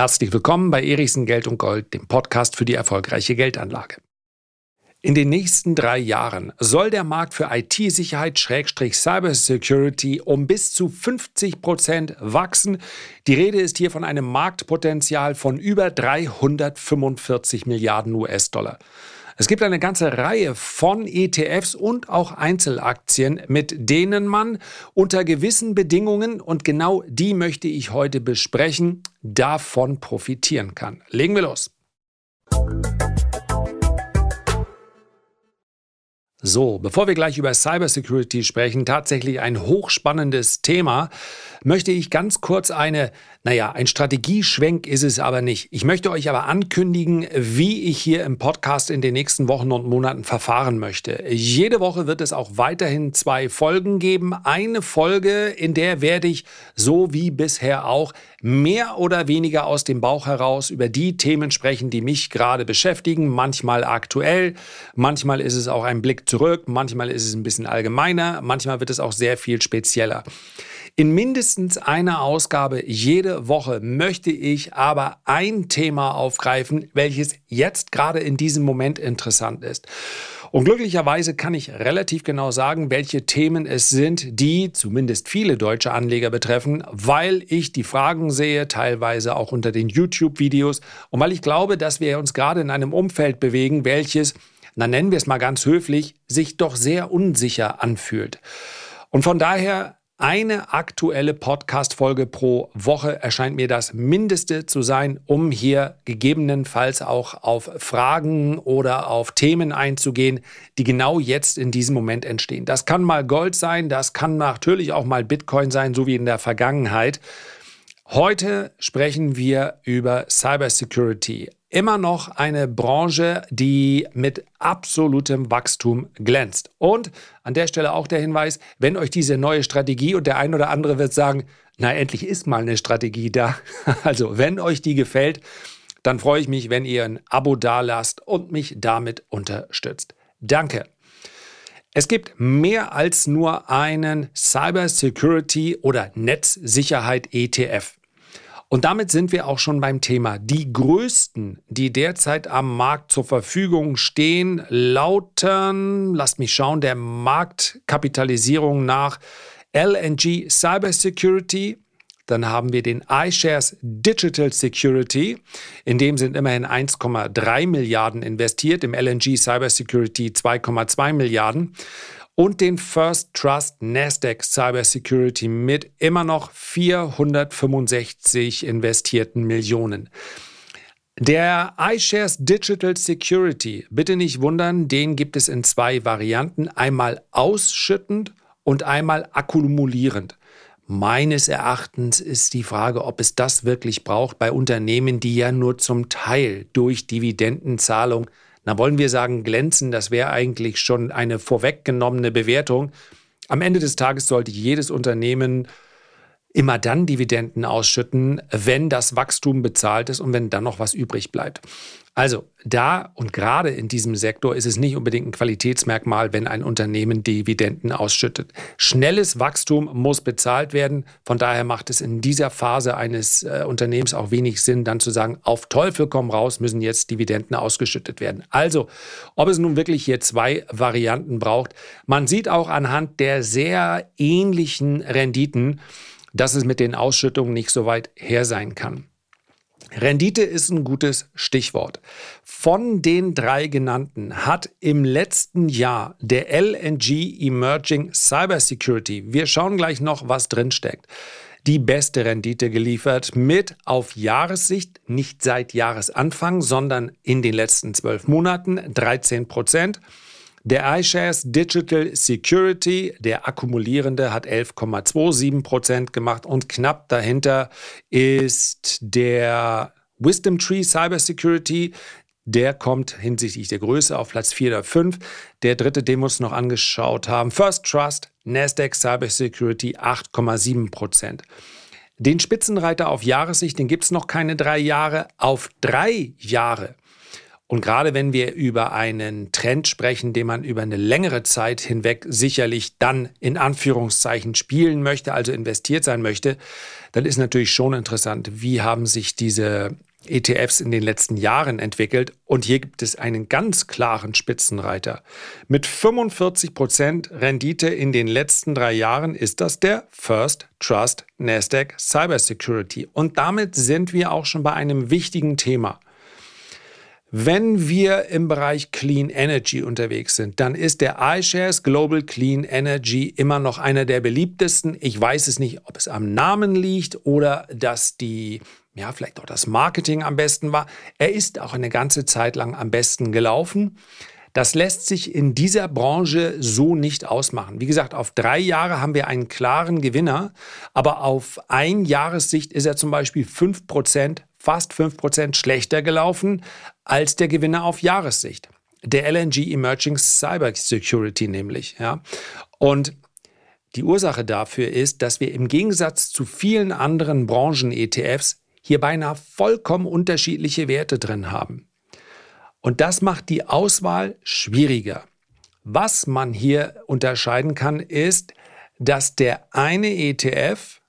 Herzlich willkommen bei Erichsen Geld und Gold, dem Podcast für die erfolgreiche Geldanlage. In den nächsten drei Jahren soll der Markt für IT-Sicherheit Cybersecurity um bis zu 50 Prozent wachsen. Die Rede ist hier von einem Marktpotenzial von über 345 Milliarden US-Dollar. Es gibt eine ganze Reihe von ETFs und auch Einzelaktien, mit denen man unter gewissen Bedingungen, und genau die möchte ich heute besprechen, davon profitieren kann. Legen wir los. So, bevor wir gleich über Cybersecurity sprechen, tatsächlich ein hochspannendes Thema, möchte ich ganz kurz eine, naja, ein Strategieschwenk ist es aber nicht. Ich möchte euch aber ankündigen, wie ich hier im Podcast in den nächsten Wochen und Monaten verfahren möchte. Jede Woche wird es auch weiterhin zwei Folgen geben. Eine Folge, in der werde ich, so wie bisher auch, mehr oder weniger aus dem Bauch heraus über die Themen sprechen, die mich gerade beschäftigen, manchmal aktuell, manchmal ist es auch ein Blick zurück, manchmal ist es ein bisschen allgemeiner, manchmal wird es auch sehr viel spezieller. In mindestens einer Ausgabe jede Woche möchte ich aber ein Thema aufgreifen, welches jetzt gerade in diesem Moment interessant ist. Und glücklicherweise kann ich relativ genau sagen, welche Themen es sind, die zumindest viele deutsche Anleger betreffen, weil ich die Fragen sehe, teilweise auch unter den YouTube-Videos und weil ich glaube, dass wir uns gerade in einem Umfeld bewegen, welches, na nennen wir es mal ganz höflich, sich doch sehr unsicher anfühlt. Und von daher eine aktuelle Podcast-Folge pro Woche erscheint mir das Mindeste zu sein, um hier gegebenenfalls auch auf Fragen oder auf Themen einzugehen, die genau jetzt in diesem Moment entstehen. Das kann mal Gold sein, das kann natürlich auch mal Bitcoin sein, so wie in der Vergangenheit. Heute sprechen wir über Cybersecurity immer noch eine Branche, die mit absolutem Wachstum glänzt. Und an der Stelle auch der Hinweis, wenn euch diese neue Strategie und der ein oder andere wird sagen, na endlich ist mal eine Strategie da. Also wenn euch die gefällt, dann freue ich mich, wenn ihr ein Abo dalasst und mich damit unterstützt. Danke. Es gibt mehr als nur einen Cybersecurity oder Netzsicherheit ETF. Und damit sind wir auch schon beim Thema. Die größten, die derzeit am Markt zur Verfügung stehen, lauten, lasst mich schauen, der Marktkapitalisierung nach LNG Cybersecurity. Dann haben wir den iShares Digital Security. In dem sind immerhin 1,3 Milliarden investiert, im LNG Cybersecurity 2,2 Milliarden und den First Trust Nasdaq Cybersecurity mit immer noch 465 investierten Millionen. Der iShares Digital Security, bitte nicht wundern, den gibt es in zwei Varianten, einmal ausschüttend und einmal akkumulierend. Meines Erachtens ist die Frage, ob es das wirklich braucht bei Unternehmen, die ja nur zum Teil durch Dividendenzahlung na wollen wir sagen, glänzen, das wäre eigentlich schon eine vorweggenommene Bewertung. Am Ende des Tages sollte jedes Unternehmen immer dann Dividenden ausschütten, wenn das Wachstum bezahlt ist und wenn dann noch was übrig bleibt. Also da und gerade in diesem Sektor ist es nicht unbedingt ein Qualitätsmerkmal, wenn ein Unternehmen Dividenden ausschüttet. Schnelles Wachstum muss bezahlt werden. Von daher macht es in dieser Phase eines äh, Unternehmens auch wenig Sinn, dann zu sagen, auf Teufel komm raus, müssen jetzt Dividenden ausgeschüttet werden. Also, ob es nun wirklich hier zwei Varianten braucht. Man sieht auch anhand der sehr ähnlichen Renditen, dass es mit den Ausschüttungen nicht so weit her sein kann. Rendite ist ein gutes Stichwort. Von den drei genannten hat im letzten Jahr der LNG Emerging Cybersecurity, wir schauen gleich noch, was drinsteckt, die beste Rendite geliefert mit auf Jahressicht, nicht seit Jahresanfang, sondern in den letzten zwölf Monaten 13 Prozent. Der iShares Digital Security, der akkumulierende, hat 11,27 Prozent gemacht und knapp dahinter ist der Wisdom Tree Cybersecurity. Der kommt hinsichtlich der Größe auf Platz 4 oder 5. Der dritte, den wir uns noch angeschaut haben, First Trust, Nasdaq Cybersecurity 8,7 Prozent. Den Spitzenreiter auf Jahressicht, den gibt es noch keine drei Jahre. Auf drei Jahre Und gerade wenn wir über einen Trend sprechen, den man über eine längere Zeit hinweg sicherlich dann in Anführungszeichen spielen möchte, also investiert sein möchte, dann ist natürlich schon interessant, wie haben sich diese ETFs in den letzten Jahren entwickelt. Und hier gibt es einen ganz klaren Spitzenreiter. Mit 45 Prozent Rendite in den letzten drei Jahren ist das der First Trust Nasdaq Cybersecurity. Und damit sind wir auch schon bei einem wichtigen Thema. Wenn wir im Bereich Clean Energy unterwegs sind, dann ist der iShares Global Clean Energy immer noch einer der beliebtesten. Ich weiß es nicht, ob es am Namen liegt oder dass die, ja, vielleicht auch das Marketing am besten war. Er ist auch eine ganze Zeit lang am besten gelaufen. Das lässt sich in dieser Branche so nicht ausmachen. Wie gesagt, auf drei Jahre haben wir einen klaren Gewinner, aber auf ein Jahressicht ist er zum Beispiel 5%, fast 5% schlechter gelaufen als der Gewinner auf Jahressicht. Der LNG Emerging Cyber Security nämlich. Ja. Und die Ursache dafür ist, dass wir im Gegensatz zu vielen anderen Branchen-ETFs hier beinahe vollkommen unterschiedliche Werte drin haben. Und das macht die Auswahl schwieriger. Was man hier unterscheiden kann, ist, dass der eine ETF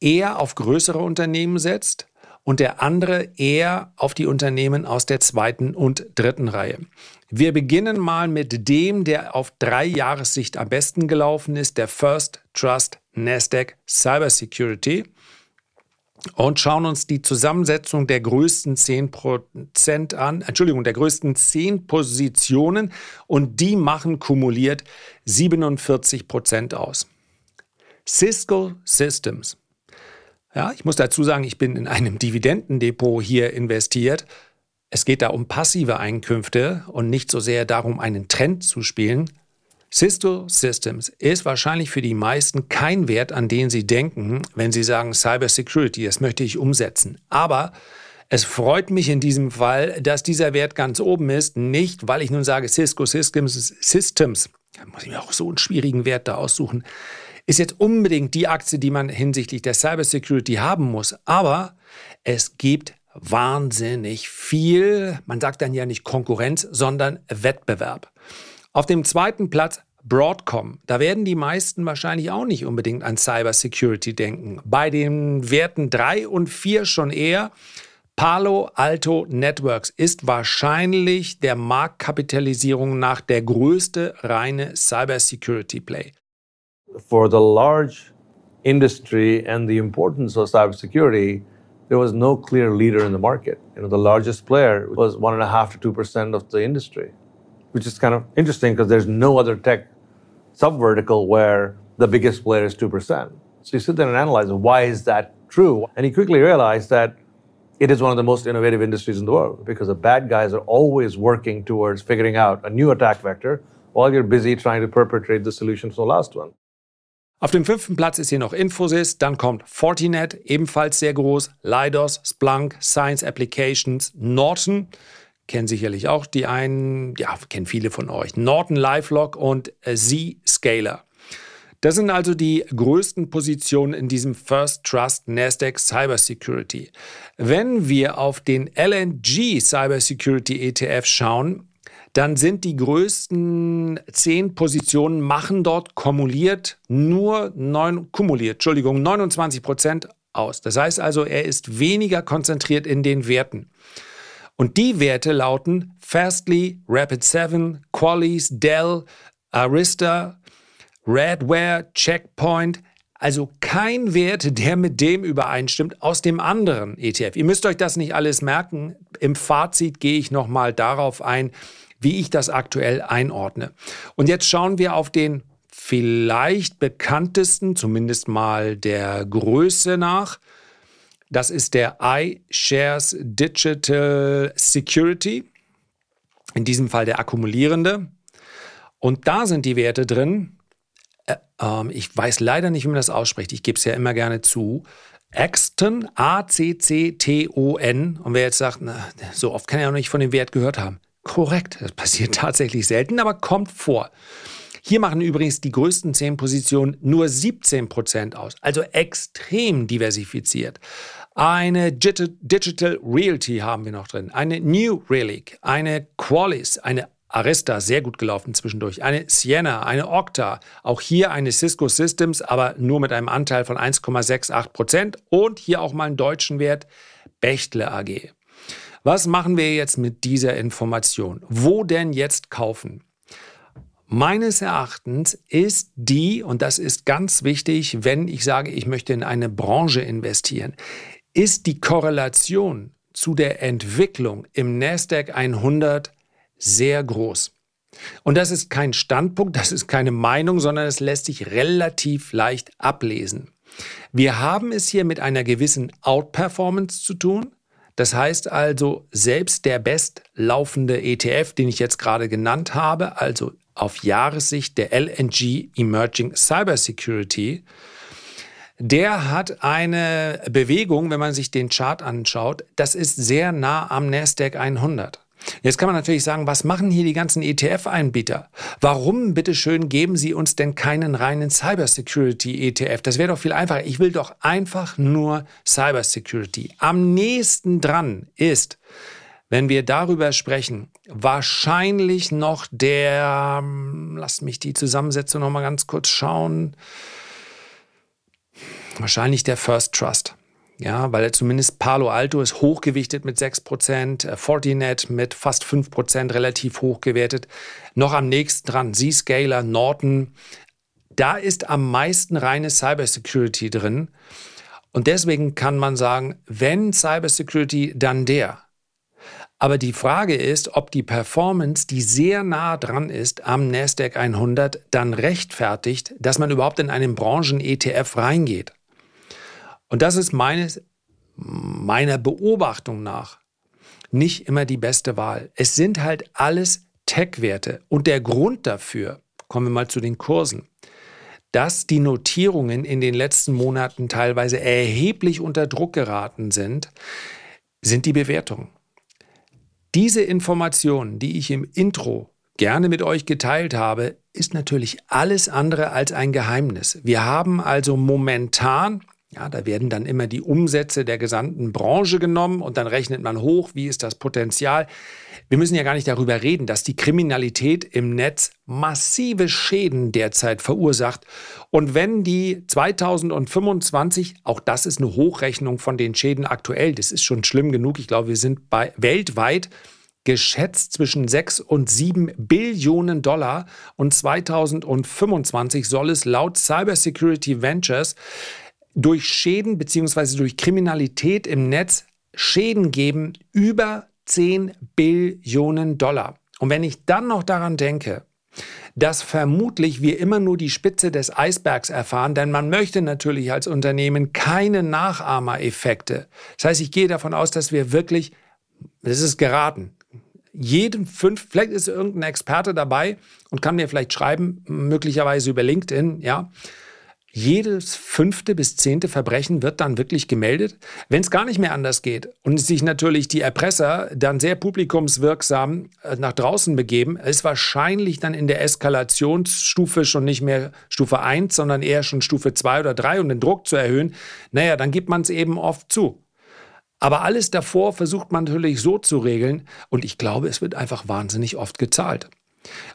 eher auf größere Unternehmen setzt und der andere eher auf die Unternehmen aus der zweiten und dritten Reihe. Wir beginnen mal mit dem, der auf drei Jahressicht am besten gelaufen ist, der First Trust Nasdaq Cybersecurity und schauen uns die Zusammensetzung der größten 10% an, Entschuldigung, der größten 10 Positionen und die machen kumuliert 47% aus. Cisco Systems. Ja, ich muss dazu sagen, ich bin in einem Dividendendepot hier investiert. Es geht da um passive Einkünfte und nicht so sehr darum, einen Trend zu spielen. Cisco Systems ist wahrscheinlich für die meisten kein Wert, an den sie denken, wenn sie sagen Cybersecurity, das möchte ich umsetzen. Aber es freut mich in diesem Fall, dass dieser Wert ganz oben ist, nicht weil ich nun sage Cisco Systems, Systems. Da muss ich mir auch so einen schwierigen Wert da aussuchen. Ist jetzt unbedingt die Aktie, die man hinsichtlich der Cybersecurity haben muss. Aber es gibt wahnsinnig viel, man sagt dann ja nicht Konkurrenz, sondern Wettbewerb. Auf dem zweiten Platz Broadcom. Da werden die meisten wahrscheinlich auch nicht unbedingt an Cybersecurity denken. Bei den Werten 3 und 4 schon eher. Palo Alto Networks ist wahrscheinlich der Marktkapitalisierung nach der größte reine Cybersecurity Play. For the large industry and the importance of cybersecurity, there was no clear leader in the market. You know, the largest player was one and a half to two percent of the industry. which is kind of interesting because there's no other tech subvertical where the biggest player is 2%. So you sit there and analyze why is that true? And you quickly realize that it is one of the most innovative industries in the world because the bad guys are always working towards figuring out a new attack vector while you're busy trying to perpetrate the solution for the last one. Auf dem fünften Platz ist hier noch Infosys, dann kommt Fortinet, ebenfalls sehr groß, Leidos, Splunk, Science Applications, Norton kennen sicherlich auch die einen, ja, kennen viele von euch. Norton LifeLock und äh, Z-Scaler. Das sind also die größten Positionen in diesem First Trust Nasdaq Cybersecurity. Wenn wir auf den LNG Cybersecurity ETF schauen, dann sind die größten zehn Positionen machen dort kumuliert nur neun, kumuliert, Entschuldigung, 29 Prozent aus. Das heißt also, er ist weniger konzentriert in den Werten. Und die Werte lauten Fastly, Rapid7, Qualys, Dell, Arista, Radware, Checkpoint. Also kein Wert, der mit dem übereinstimmt aus dem anderen ETF. Ihr müsst euch das nicht alles merken. Im Fazit gehe ich nochmal darauf ein, wie ich das aktuell einordne. Und jetzt schauen wir auf den vielleicht bekanntesten, zumindest mal der Größe nach, das ist der iShares Digital Security, in diesem Fall der akkumulierende. Und da sind die Werte drin. Äh, ähm, ich weiß leider nicht, wie man das ausspricht. Ich gebe es ja immer gerne zu. Axton, A-C-C-T-O-N. Und wer jetzt sagt, na, so oft kann er ja noch nicht von dem Wert gehört haben. Korrekt, das passiert tatsächlich selten, aber kommt vor. Hier machen übrigens die größten 10 Positionen nur 17 Prozent aus, also extrem diversifiziert. Eine Digital Realty haben wir noch drin, eine New Relic, eine Qualis, eine Arista, sehr gut gelaufen zwischendurch, eine Sienna, eine Okta, auch hier eine Cisco Systems, aber nur mit einem Anteil von 1,68 Prozent und hier auch mal einen deutschen Wert, Bechtle AG. Was machen wir jetzt mit dieser Information? Wo denn jetzt kaufen? Meines Erachtens ist die, und das ist ganz wichtig, wenn ich sage, ich möchte in eine Branche investieren, ist die Korrelation zu der Entwicklung im NASDAQ 100 sehr groß. Und das ist kein Standpunkt, das ist keine Meinung, sondern es lässt sich relativ leicht ablesen. Wir haben es hier mit einer gewissen Outperformance zu tun. Das heißt also, selbst der bestlaufende ETF, den ich jetzt gerade genannt habe, also auf Jahressicht der LNG Emerging Cybersecurity, der hat eine Bewegung, wenn man sich den Chart anschaut, das ist sehr nah am Nasdaq 100. Jetzt kann man natürlich sagen, was machen hier die ganzen ETF-Einbieter? Warum, bitteschön, geben sie uns denn keinen reinen Cybersecurity-ETF? Das wäre doch viel einfacher. Ich will doch einfach nur Cybersecurity. Am nächsten dran ist, wenn wir darüber sprechen, wahrscheinlich noch der, hm, lasst mich die Zusammensetzung noch mal ganz kurz schauen, wahrscheinlich der First Trust. Ja, weil zumindest Palo Alto ist hochgewichtet mit 6%, äh, Fortinet mit fast 5% relativ hoch gewertet. Noch am nächsten dran Zscaler, Norton. Da ist am meisten reine Cybersecurity drin. Und deswegen kann man sagen, wenn Cybersecurity, dann der. Aber die Frage ist, ob die Performance, die sehr nah dran ist am NASDAQ 100, dann rechtfertigt, dass man überhaupt in einen Branchen-ETF reingeht. Und das ist meines, meiner Beobachtung nach nicht immer die beste Wahl. Es sind halt alles Tech-Werte. Und der Grund dafür, kommen wir mal zu den Kursen, dass die Notierungen in den letzten Monaten teilweise erheblich unter Druck geraten sind, sind die Bewertungen. Diese Informationen, die ich im Intro gerne mit euch geteilt habe, ist natürlich alles andere als ein Geheimnis. Wir haben also momentan ja, da werden dann immer die Umsätze der gesamten Branche genommen und dann rechnet man hoch, wie ist das Potenzial. Wir müssen ja gar nicht darüber reden, dass die Kriminalität im Netz massive Schäden derzeit verursacht. Und wenn die 2025, auch das ist eine Hochrechnung von den Schäden aktuell, das ist schon schlimm genug. Ich glaube, wir sind bei weltweit geschätzt zwischen 6 und 7 Billionen Dollar und 2025 soll es laut Cybersecurity Ventures durch Schäden bzw. durch Kriminalität im Netz Schäden geben über 10 Billionen Dollar. Und wenn ich dann noch daran denke, dass vermutlich wir immer nur die Spitze des Eisbergs erfahren, denn man möchte natürlich als Unternehmen keine Nachahmereffekte. Das heißt, ich gehe davon aus, dass wir wirklich, das ist geraten, jeden fünf, vielleicht ist irgendein Experte dabei und kann mir vielleicht schreiben, möglicherweise über LinkedIn, ja, jedes fünfte bis zehnte Verbrechen wird dann wirklich gemeldet. Wenn es gar nicht mehr anders geht und sich natürlich die Erpresser dann sehr publikumswirksam äh, nach draußen begeben, ist wahrscheinlich dann in der Eskalationsstufe schon nicht mehr Stufe 1, sondern eher schon Stufe 2 oder 3, um den Druck zu erhöhen. Naja, dann gibt man es eben oft zu. Aber alles davor versucht man natürlich so zu regeln und ich glaube, es wird einfach wahnsinnig oft gezahlt.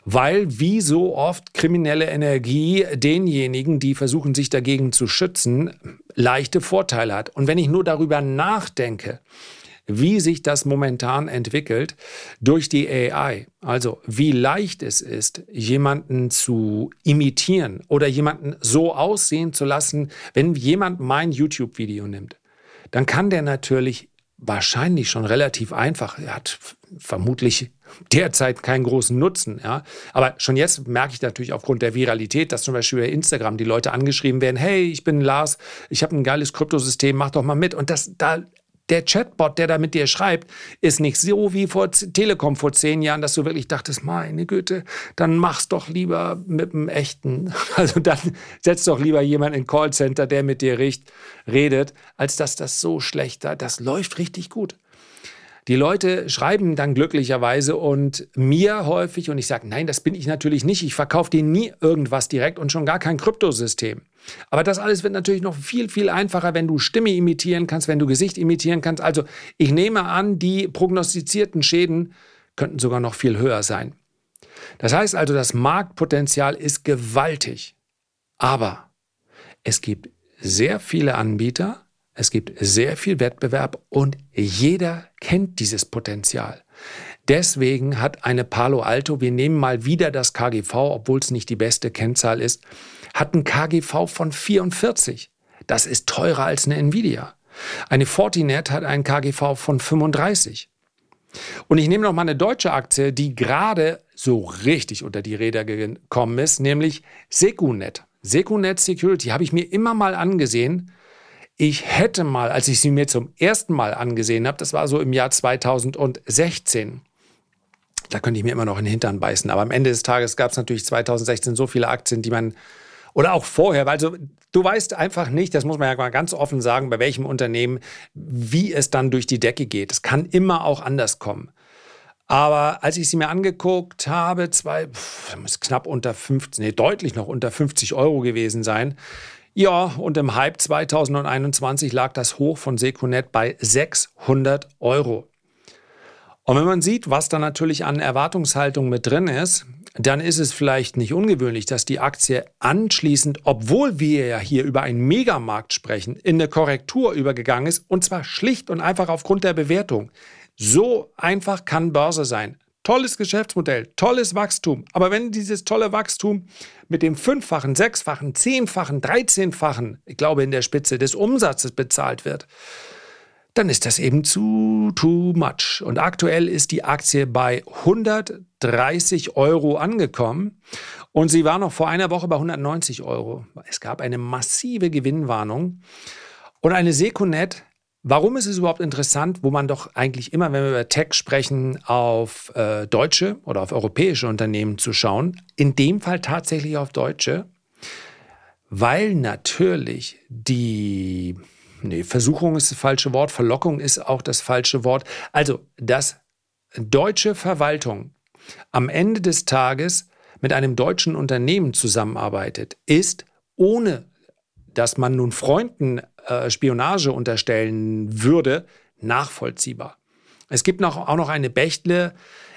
Weil wie so oft kriminelle Energie denjenigen, die versuchen, sich dagegen zu schützen, leichte Vorteile hat. Und wenn ich nur darüber nachdenke, wie sich das momentan entwickelt durch die AI. Also wie leicht es ist, jemanden zu imitieren oder jemanden so aussehen zu lassen, wenn jemand mein YouTube-Video nimmt, dann kann der natürlich wahrscheinlich schon relativ einfach. Er hat vermutlich derzeit keinen großen Nutzen. Ja. Aber schon jetzt merke ich natürlich aufgrund der Viralität, dass zum Beispiel bei Instagram die Leute angeschrieben werden, hey, ich bin Lars, ich habe ein geiles Kryptosystem, mach doch mal mit. Und das, da der Chatbot, der da mit dir schreibt, ist nicht so wie vor Telekom vor zehn Jahren, dass du wirklich dachtest, meine Güte, dann mach's doch lieber mit einem echten. Also dann setz doch lieber jemand in Callcenter, der mit dir redet, als dass das so schlecht da. Das läuft richtig gut. Die Leute schreiben dann glücklicherweise und mir häufig und ich sage, nein, das bin ich natürlich nicht. Ich verkaufe dir nie irgendwas direkt und schon gar kein Kryptosystem. Aber das alles wird natürlich noch viel, viel einfacher, wenn du Stimme imitieren kannst, wenn du Gesicht imitieren kannst. Also ich nehme an, die prognostizierten Schäden könnten sogar noch viel höher sein. Das heißt also, das Marktpotenzial ist gewaltig. Aber es gibt sehr viele Anbieter, es gibt sehr viel Wettbewerb und jeder kennt dieses Potenzial. Deswegen hat eine Palo Alto, wir nehmen mal wieder das KGV, obwohl es nicht die beste Kennzahl ist, hat ein KGV von 44. Das ist teurer als eine Nvidia. Eine Fortinet hat einen KGV von 35. Und ich nehme noch mal eine deutsche Aktie, die gerade so richtig unter die Räder gekommen ist, nämlich Secunet. Secunet Security habe ich mir immer mal angesehen. Ich hätte mal, als ich sie mir zum ersten Mal angesehen habe, das war so im Jahr 2016, da könnte ich mir immer noch in den Hintern beißen. Aber am Ende des Tages gab es natürlich 2016 so viele Aktien, die man, oder auch vorher, also du weißt einfach nicht, das muss man ja mal ganz offen sagen, bei welchem Unternehmen, wie es dann durch die Decke geht. Es kann immer auch anders kommen. Aber als ich sie mir angeguckt habe, zwei, pff, muss knapp unter 50, nee, deutlich noch unter 50 Euro gewesen sein. Ja, und im Hype 2021 lag das Hoch von Secunet bei 600 Euro. Und wenn man sieht, was da natürlich an Erwartungshaltung mit drin ist, dann ist es vielleicht nicht ungewöhnlich, dass die Aktie anschließend, obwohl wir ja hier über einen Megamarkt sprechen, in eine Korrektur übergegangen ist und zwar schlicht und einfach aufgrund der Bewertung. So einfach kann Börse sein. Tolles Geschäftsmodell, tolles Wachstum. Aber wenn dieses tolle Wachstum mit dem fünffachen, sechsfachen, zehnfachen, dreizehnfachen, ich glaube in der Spitze des Umsatzes bezahlt wird, dann ist das eben zu too much. Und aktuell ist die Aktie bei 130 Euro angekommen und sie war noch vor einer Woche bei 190 Euro. Es gab eine massive Gewinnwarnung und eine Seconet. Warum ist es überhaupt interessant, wo man doch eigentlich immer, wenn wir über Tech sprechen, auf äh, deutsche oder auf europäische Unternehmen zu schauen? In dem Fall tatsächlich auf deutsche, weil natürlich die nee, Versuchung ist das falsche Wort, Verlockung ist auch das falsche Wort. Also, dass deutsche Verwaltung am Ende des Tages mit einem deutschen Unternehmen zusammenarbeitet, ist ohne dass man nun Freunden äh, Spionage unterstellen würde, nachvollziehbar. Es gibt noch, auch noch eine Bechtle,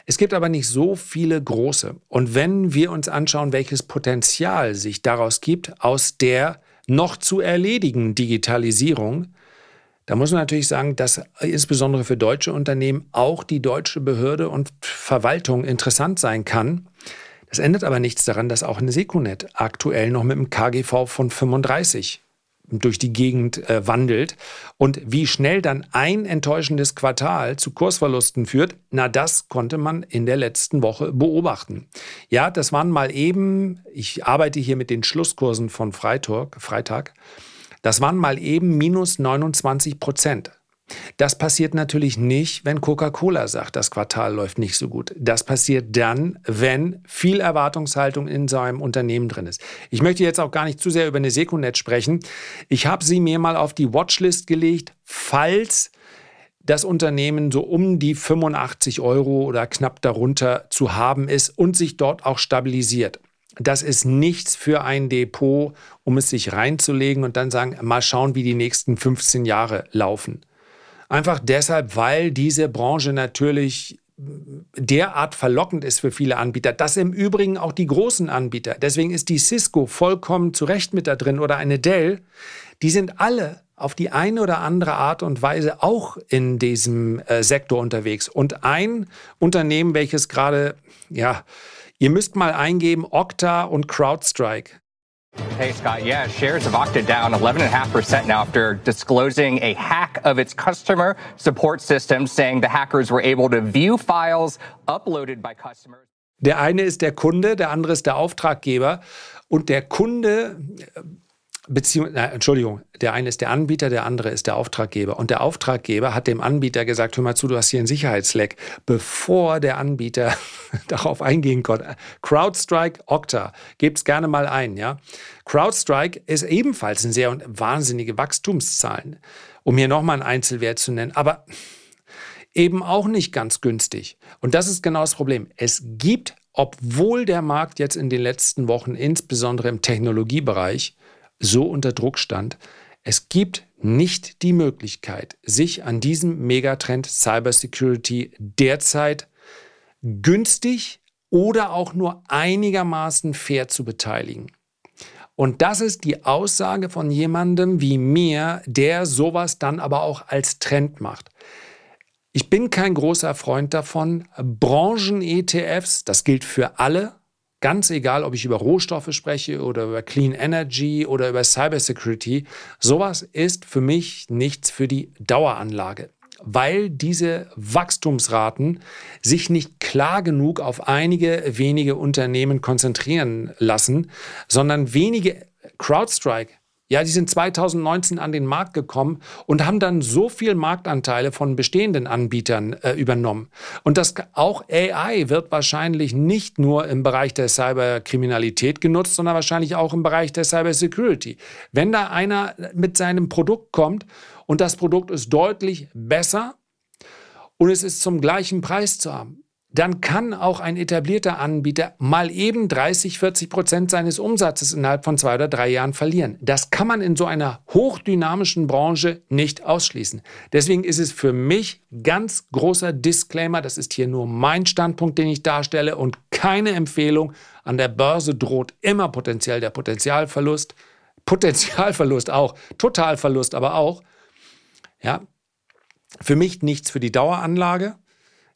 es gibt aber nicht so viele große. Und wenn wir uns anschauen, welches Potenzial sich daraus gibt, aus der noch zu erledigen Digitalisierung, da muss man natürlich sagen, dass insbesondere für deutsche Unternehmen auch die deutsche Behörde und Verwaltung interessant sein kann. Das ändert aber nichts daran, dass auch eine Secunet aktuell noch mit einem KGV von 35 durch die Gegend äh, wandelt. Und wie schnell dann ein enttäuschendes Quartal zu Kursverlusten führt, na das konnte man in der letzten Woche beobachten. Ja, das waren mal eben, ich arbeite hier mit den Schlusskursen von Freitag, Freitag das waren mal eben minus 29 Prozent. Das passiert natürlich nicht, wenn Coca-Cola sagt, das Quartal läuft nicht so gut. Das passiert dann, wenn viel Erwartungshaltung in seinem Unternehmen drin ist. Ich möchte jetzt auch gar nicht zu sehr über eine Secunet sprechen. Ich habe sie mir mal auf die Watchlist gelegt, falls das Unternehmen so um die 85 Euro oder knapp darunter zu haben ist und sich dort auch stabilisiert. Das ist nichts für ein Depot, um es sich reinzulegen und dann sagen, mal schauen, wie die nächsten 15 Jahre laufen. Einfach deshalb, weil diese Branche natürlich derart verlockend ist für viele Anbieter. Das im Übrigen auch die großen Anbieter. Deswegen ist die Cisco vollkommen zu Recht mit da drin oder eine Dell. Die sind alle auf die eine oder andere Art und Weise auch in diesem äh, Sektor unterwegs. Und ein Unternehmen, welches gerade, ja, ihr müsst mal eingeben, Okta und CrowdStrike. Hey, Scott. Yeah, shares of Okta down 11.5% now after disclosing a hack of its customer support system, saying the hackers were able to view files uploaded by customers. Der eine ist der Kunde, der andere ist der Auftraggeber. Und der Kunde Beziehung, Entschuldigung, der eine ist der Anbieter, der andere ist der Auftraggeber. Und der Auftraggeber hat dem Anbieter gesagt, hör mal zu, du hast hier einen Sicherheitsleck, bevor der Anbieter darauf eingehen konnte. CrowdStrike Okta, gebt's gerne mal ein, ja. CrowdStrike ist ebenfalls ein sehr wahnsinnige Wachstumszahlen, um hier nochmal einen Einzelwert zu nennen, aber eben auch nicht ganz günstig. Und das ist genau das Problem. Es gibt, obwohl der Markt jetzt in den letzten Wochen, insbesondere im Technologiebereich, so unter Druck stand. Es gibt nicht die Möglichkeit, sich an diesem Megatrend Cybersecurity derzeit günstig oder auch nur einigermaßen fair zu beteiligen. Und das ist die Aussage von jemandem wie mir, der sowas dann aber auch als Trend macht. Ich bin kein großer Freund davon. Branchen-ETFs, das gilt für alle, Ganz egal, ob ich über Rohstoffe spreche oder über Clean Energy oder über Cybersecurity, sowas ist für mich nichts für die Daueranlage, weil diese Wachstumsraten sich nicht klar genug auf einige wenige Unternehmen konzentrieren lassen, sondern wenige CrowdStrike ja, die sind 2019 an den Markt gekommen und haben dann so viel Marktanteile von bestehenden Anbietern äh, übernommen. Und das auch AI wird wahrscheinlich nicht nur im Bereich der Cyberkriminalität genutzt, sondern wahrscheinlich auch im Bereich der Cybersecurity. Wenn da einer mit seinem Produkt kommt und das Produkt ist deutlich besser und es ist zum gleichen Preis zu haben, dann kann auch ein etablierter Anbieter mal eben 30, 40 Prozent seines Umsatzes innerhalb von zwei oder drei Jahren verlieren. Das kann man in so einer hochdynamischen Branche nicht ausschließen. Deswegen ist es für mich ganz großer Disclaimer, das ist hier nur mein Standpunkt, den ich darstelle und keine Empfehlung. An der Börse droht immer potenziell der Potenzialverlust. Potenzialverlust auch, Totalverlust aber auch. Ja, für mich nichts für die Daueranlage.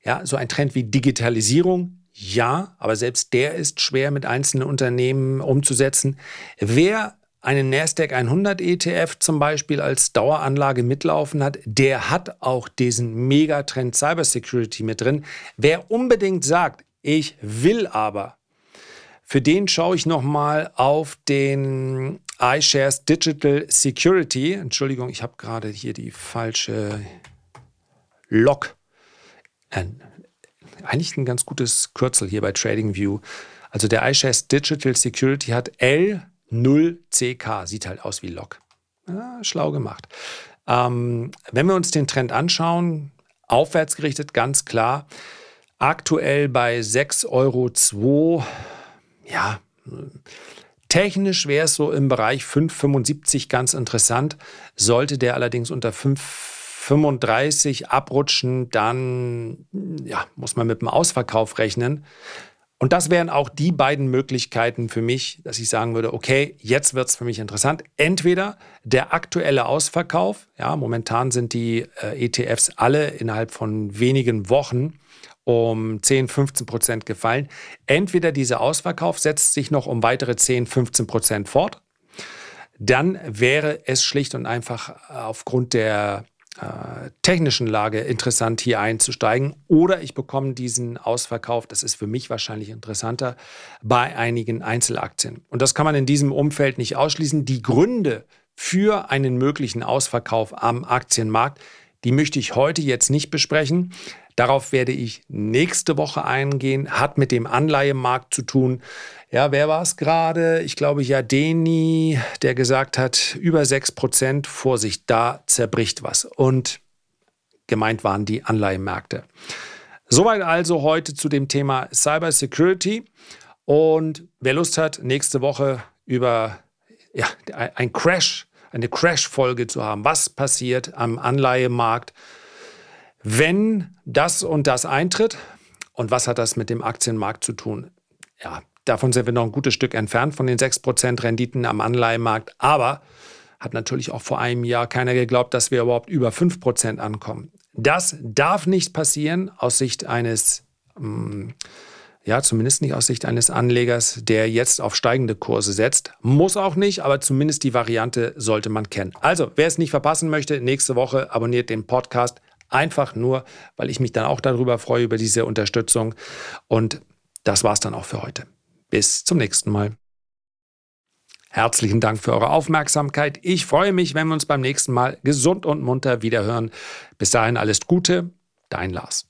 Ja, so ein Trend wie Digitalisierung, ja, aber selbst der ist schwer mit einzelnen Unternehmen umzusetzen. Wer einen Nasdaq 100 ETF zum Beispiel als Daueranlage mitlaufen hat, der hat auch diesen Megatrend Cybersecurity mit drin. Wer unbedingt sagt, ich will aber, für den schaue ich nochmal auf den iShares Digital Security. Entschuldigung, ich habe gerade hier die falsche Log eigentlich ein ganz gutes Kürzel hier bei TradingView. Also der iShares Digital Security hat L0CK, sieht halt aus wie Log. Ja, schlau gemacht. Ähm, wenn wir uns den Trend anschauen, aufwärts gerichtet, ganz klar. Aktuell bei 6,02 Euro. Ja, technisch wäre es so im Bereich 5,75 ganz interessant. Sollte der allerdings unter 5 35 abrutschen, dann ja, muss man mit dem Ausverkauf rechnen. Und das wären auch die beiden Möglichkeiten für mich, dass ich sagen würde, okay, jetzt wird es für mich interessant. Entweder der aktuelle Ausverkauf, ja, momentan sind die äh, ETFs alle innerhalb von wenigen Wochen um 10, 15 Prozent gefallen. Entweder dieser Ausverkauf setzt sich noch um weitere 10, 15 Prozent fort. Dann wäre es schlicht und einfach aufgrund der äh, technischen Lage interessant, hier einzusteigen. Oder ich bekomme diesen Ausverkauf, das ist für mich wahrscheinlich interessanter, bei einigen Einzelaktien. Und das kann man in diesem Umfeld nicht ausschließen. Die Gründe für einen möglichen Ausverkauf am Aktienmarkt, die möchte ich heute jetzt nicht besprechen. Darauf werde ich nächste Woche eingehen, hat mit dem Anleihemarkt zu tun. Ja, wer war es gerade? Ich glaube Jadeni, der gesagt hat, über 6 Prozent, Vorsicht, da zerbricht was. Und gemeint waren die Anleihemärkte. Soweit also heute zu dem Thema Cybersecurity. Und wer Lust hat, nächste Woche über ja, ein Crash, eine Crash-Folge zu haben, was passiert am Anleihemarkt, wenn das und das eintritt, und was hat das mit dem Aktienmarkt zu tun? Ja, davon sind wir noch ein gutes Stück entfernt von den 6% Renditen am Anleihenmarkt. Aber hat natürlich auch vor einem Jahr keiner geglaubt, dass wir überhaupt über 5% ankommen. Das darf nicht passieren aus Sicht eines, ähm, ja, zumindest nicht aus Sicht eines Anlegers, der jetzt auf steigende Kurse setzt. Muss auch nicht, aber zumindest die Variante sollte man kennen. Also, wer es nicht verpassen möchte, nächste Woche abonniert den Podcast. Einfach nur, weil ich mich dann auch darüber freue, über diese Unterstützung. Und das war es dann auch für heute. Bis zum nächsten Mal. Herzlichen Dank für eure Aufmerksamkeit. Ich freue mich, wenn wir uns beim nächsten Mal gesund und munter wiederhören. Bis dahin alles Gute, dein Lars.